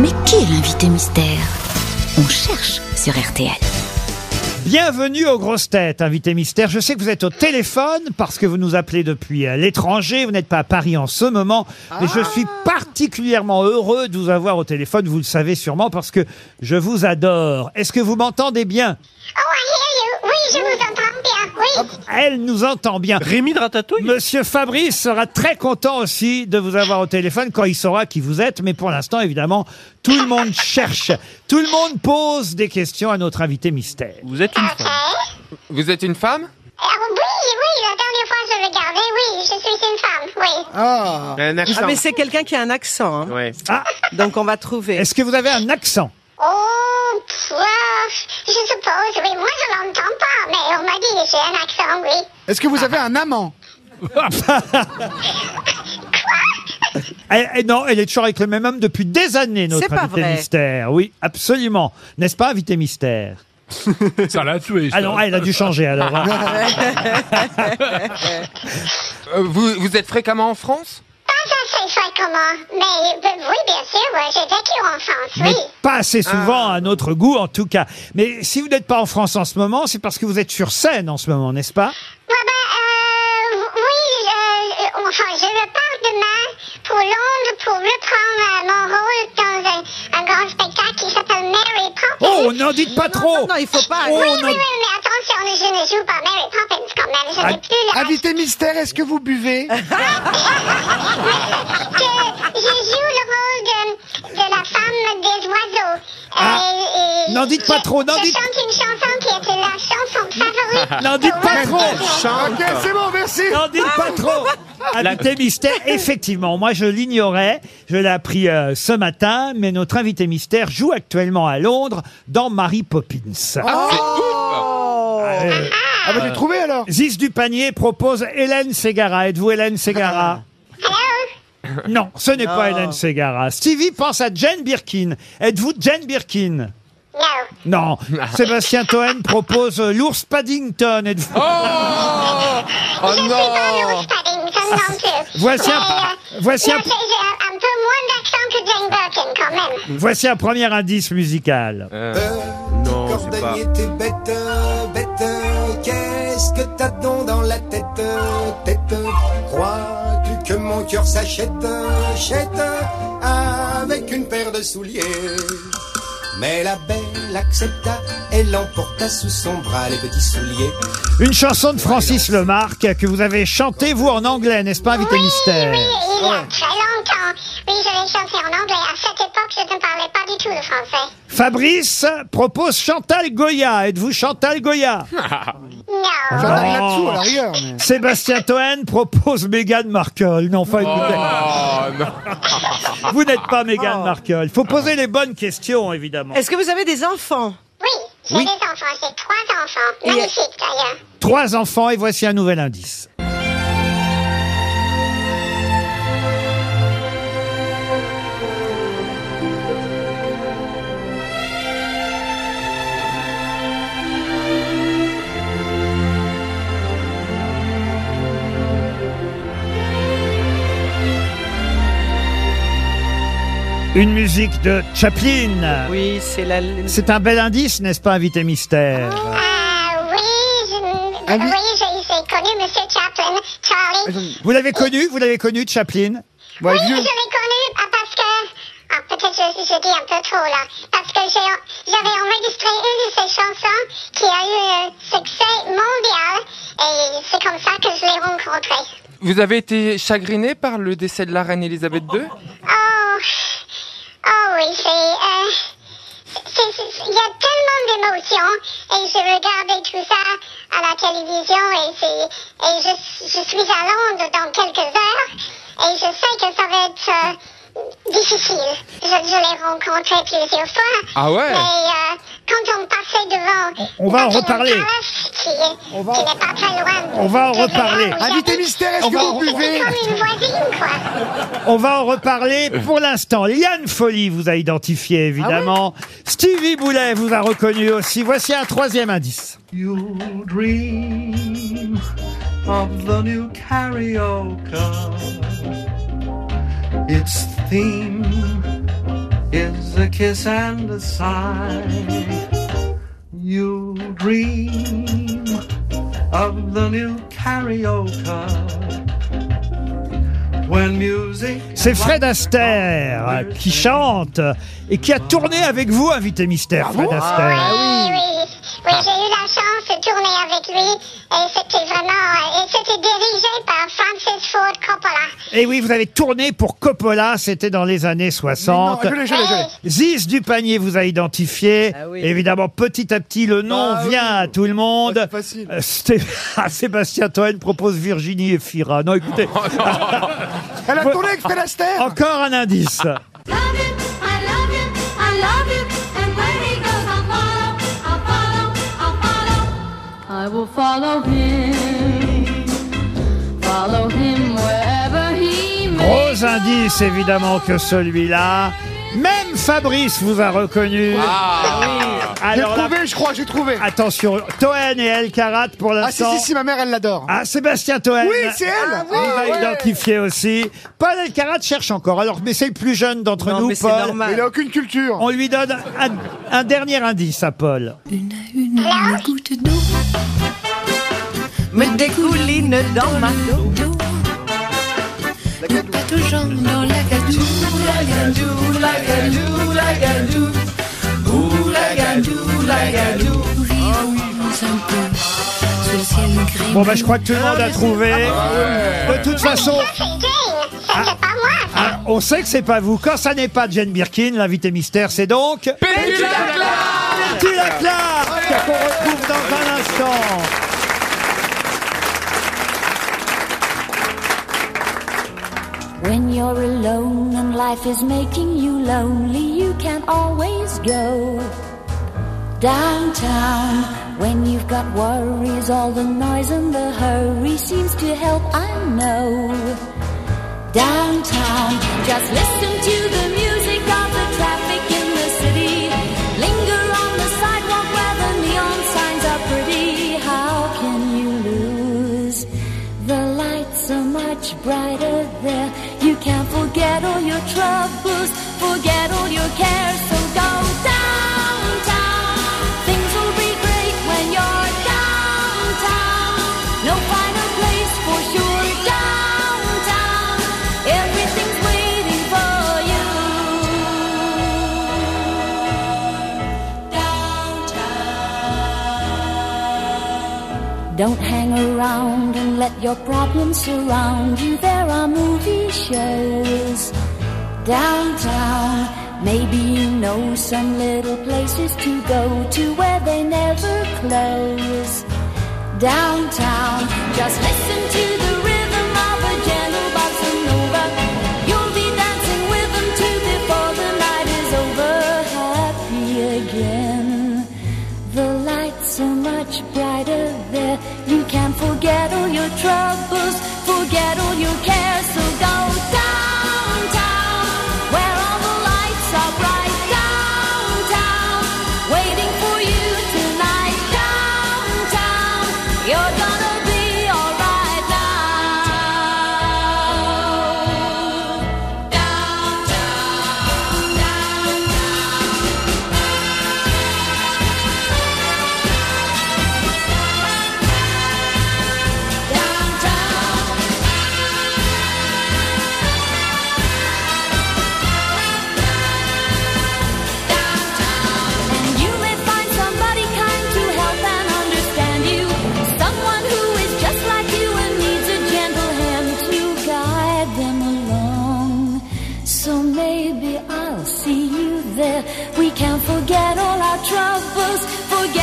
Mais qui est l'invité mystère? On cherche sur RTL. Bienvenue aux grosses têtes, invité mystère. Je sais que vous êtes au téléphone parce que vous nous appelez depuis euh, l'étranger. Vous n'êtes pas à Paris en ce moment. Mais je suis particulièrement heureux de vous avoir au téléphone. Vous le savez sûrement parce que je vous adore. Est-ce que vous m'entendez bien? Elle nous entend bien. Rémi de Ratatouille Monsieur Fabrice sera très content aussi de vous avoir au téléphone quand il saura qui vous êtes. Mais pour l'instant, évidemment, tout le monde cherche. Tout le monde pose des questions à notre invité mystère. Vous êtes une femme. Vous êtes une femme Euh, oui, oui, la dernière fois je regardais, oui, je suis une femme, oui. Ah, Un accent. Ah, mais c'est quelqu'un qui a un accent, hein. Ouais. Ah, donc on va trouver. est-ce que vous avez un accent? Oh, euh, je suppose, oui, moi je l'entends pas, mais on m'a dit que j'ai un accent, oui. est-ce que vous avez un amant? Elle- elle- non, elle est toujours avec le même homme depuis des années, notre C'est pas invité vrai. mystère. Oui, absolument. N'est-ce pas, invité mystère? Ça l'a tué. Ah non, elle a dû changer alors. hein. Euh, vous, vous êtes fréquemment en France? Pas assez fréquemment, mais euh, oui, bien sûr, ouais, j'ai vécu en France, Mais oui. Pas assez souvent à notre goût, en tout cas. Mais si vous n'êtes pas en France en ce moment, c'est parce que vous êtes sur scène en ce moment, n'est-ce pas? Ouais, ben, euh, oui, euh, enfin, je repars demain pour Londres pour reprendre euh, mon rôle dans un, un grand spectacle qui s'appelle Mary Poppins. Oh, n'en dites pas trop Non, non, il faut pas. Oh, Oui, non. oui, oui, mais attention, je ne joue pas Mary Poppins quand même. Je Ah, n'ai plus le Invité mystère, est-ce que vous buvez? Que je joue le rôle de, de la femme des oiseaux. Ah, Euh, n'en dites pas trop, n'en je dites- chante une chanson qui était la chanson favorite. N'en dites pas trop. Ok, c'est bon, merci. N'en dites pas trop Invité mystère, effectivement, moi je l'ignorais, je l'ai appris euh, ce matin, mais notre invité mystère joue actuellement à Londres dans Mary Poppins. Oh Euh, Ah bah j'ai trouvé alors. Ziz du panier propose Hélène Ségara. Êtes-vous Hélène Ségara? Non, ce n'est pas Hélène Ségara. Stevie pense à Jane Birkin. Êtes-vous Jane Birkin? No. Non. Sébastien Toen propose euh, l'ours Paddington. Êtes-vous- Oh je Oh suis pas non Louis Paddington non plus. Voici un- Mais, euh, voici un- là, j'ai- j'ai un peu moins d'accent que Jane Birkin quand même. Voici un premier indice musical. Euh, Non, c'est pas. Cordonnier, t'es bête, bête, qu'est-ce que t'as donc dans la tête, tête Crois-tu que mon cœur s'achète, achète avec une paire de souliers Mais la belle accepta, elle emporta sous son bras les petits souliers. Une chanson de Francis Lemarque que vous avez chantée, vous, en anglais, n'est-ce pas, invité Oui, mystère oui, il y a très longtemps. Oui, je l'ai chanté en anglais. À cette je ne parlais pas du tout le français. Fabrice propose Chantal Goya. Êtes-vous Chantal Goya? Non. Chantal Oh. là-dessous à la rigueur. mais- Sébastien Toen propose Meghan Markle. Non, enfin, écoutez, Oh non vous n'êtes pas Meghan Oh. Markle. Il faut poser les bonnes questions, évidemment. Est-ce que vous avez des enfants? Oui, j'ai Oui. des enfants. J'ai trois enfants. Magnifiques, d'ailleurs. Trois enfants et voici un nouvel indice. Une musique de Chaplin. Oui, c'est la. C'est un bel indice, n'est-ce pas, invité mystère Ah oui, je... Ah oui. oui, j'ai j'ai connu Monsieur Chaplin, Charlie. Vous l'avez connu Vous l'avez connu, Chaplin Ouais, Oui, je vieux. l'ai connu ah, parce que... Ah, peut-être je, je dis un peu trop là. Parce que j'ai- j'avais enregistré une de ses chansons qui a eu un succès mondial. Et c'est comme ça que je l'ai rencontré. Vous avez été chagriné par le décès de la reine Elisabeth II Oh, oh oui, c'est... euh, c'est- Il y a tellement d'émotions et je regardais tout ça à la télévision et, c'est- et je, je suis à Londres dans quelques heures et je sais que ça va être euh, difficile. Je, je l'ai rencontré plusieurs fois. Ah ouais? Mais euh, quand on passait devant... On- on va en reparler. Palace, Qui, est- On va- qui n'est pas très loin. On va en reparler. Invité mystère, est-ce On que va- vous buvez C'est comme une voisine, quoi. On va en reparler pour l'instant. Liane Folly vous a identifié, évidemment. Stevie Boulet vous a reconnu aussi. Voici un troisième indice. You'll dream of the new karaoke. Its theme is a kiss and a sigh. You dream of the new karaoke when music. C'est Fred Astaire qui chante et qui a tourné avec vous, invité mystère, Fred Astaire. Oui, oui. Oui, j'ai eu la chance avec lui et c'était vraiment. euh, Et c'était dirigé par Francis Ford Coppola. Et oui, vous avez tourné pour Coppola, c'était dans les années 60. Non, je l'ai, je l'ai, je l'ai. Ziz du panier vous a identifié. Ah oui. Évidemment, petit à petit, le nom Ah vient oui. à tout le monde. Ah, c'est facile. Euh, Sté- Ah, Sébastien Toen propose Virginie et Fira. Non, écoutez, Elle a tourné avec Fred Astaire. encore un indice. I will follow him, follow him wherever he may. Gros indice, évidemment, que celui-là. Même Fabrice vous a reconnu. J'ai Alors là, trouvé, je crois, j'ai trouvé. attention, Toen et El Karat pour Ah si, l'instant. si, si, ma mère, elle l'adore. Ah, Sébastien Toen. Oui, c'est elle. vous a ouais. identifié aussi. Paul Elkarat cherche encore. Alors, mais c'est le plus jeune d'entre Non, nous, mais c'est Paul. normal. Il a aucune culture. On lui donne un, un dernier indice à Paul. Une à une, une goutte d'eau, Me dégouline dans ma dos. d'eau. Aux dans la gadoue. Rirons un peu sous le ciel gris. Bon, bah, je crois que tout le monde a trouvé. De toute façon, moi. ça. ah, on sait que c'est pas vous. Quand ça n'est pas Jane Birkin, l'invité mystère, c'est donc... Betty Laclarque qu'on retrouve dans un instant. When you're alone and life is making you lonely, you can always go downtown. When you've got worries, all the noise and the hurry seems to help, I know. Downtown, just listen to the music brighter there. You can't forget all your troubles, forget all your cares. So go downtown. Don't hang around and let your problems surround you. There are movie shows downtown. Maybe you know some little places to go to where they never close. Downtown, just listen to your troubles, forget all your cares. Forget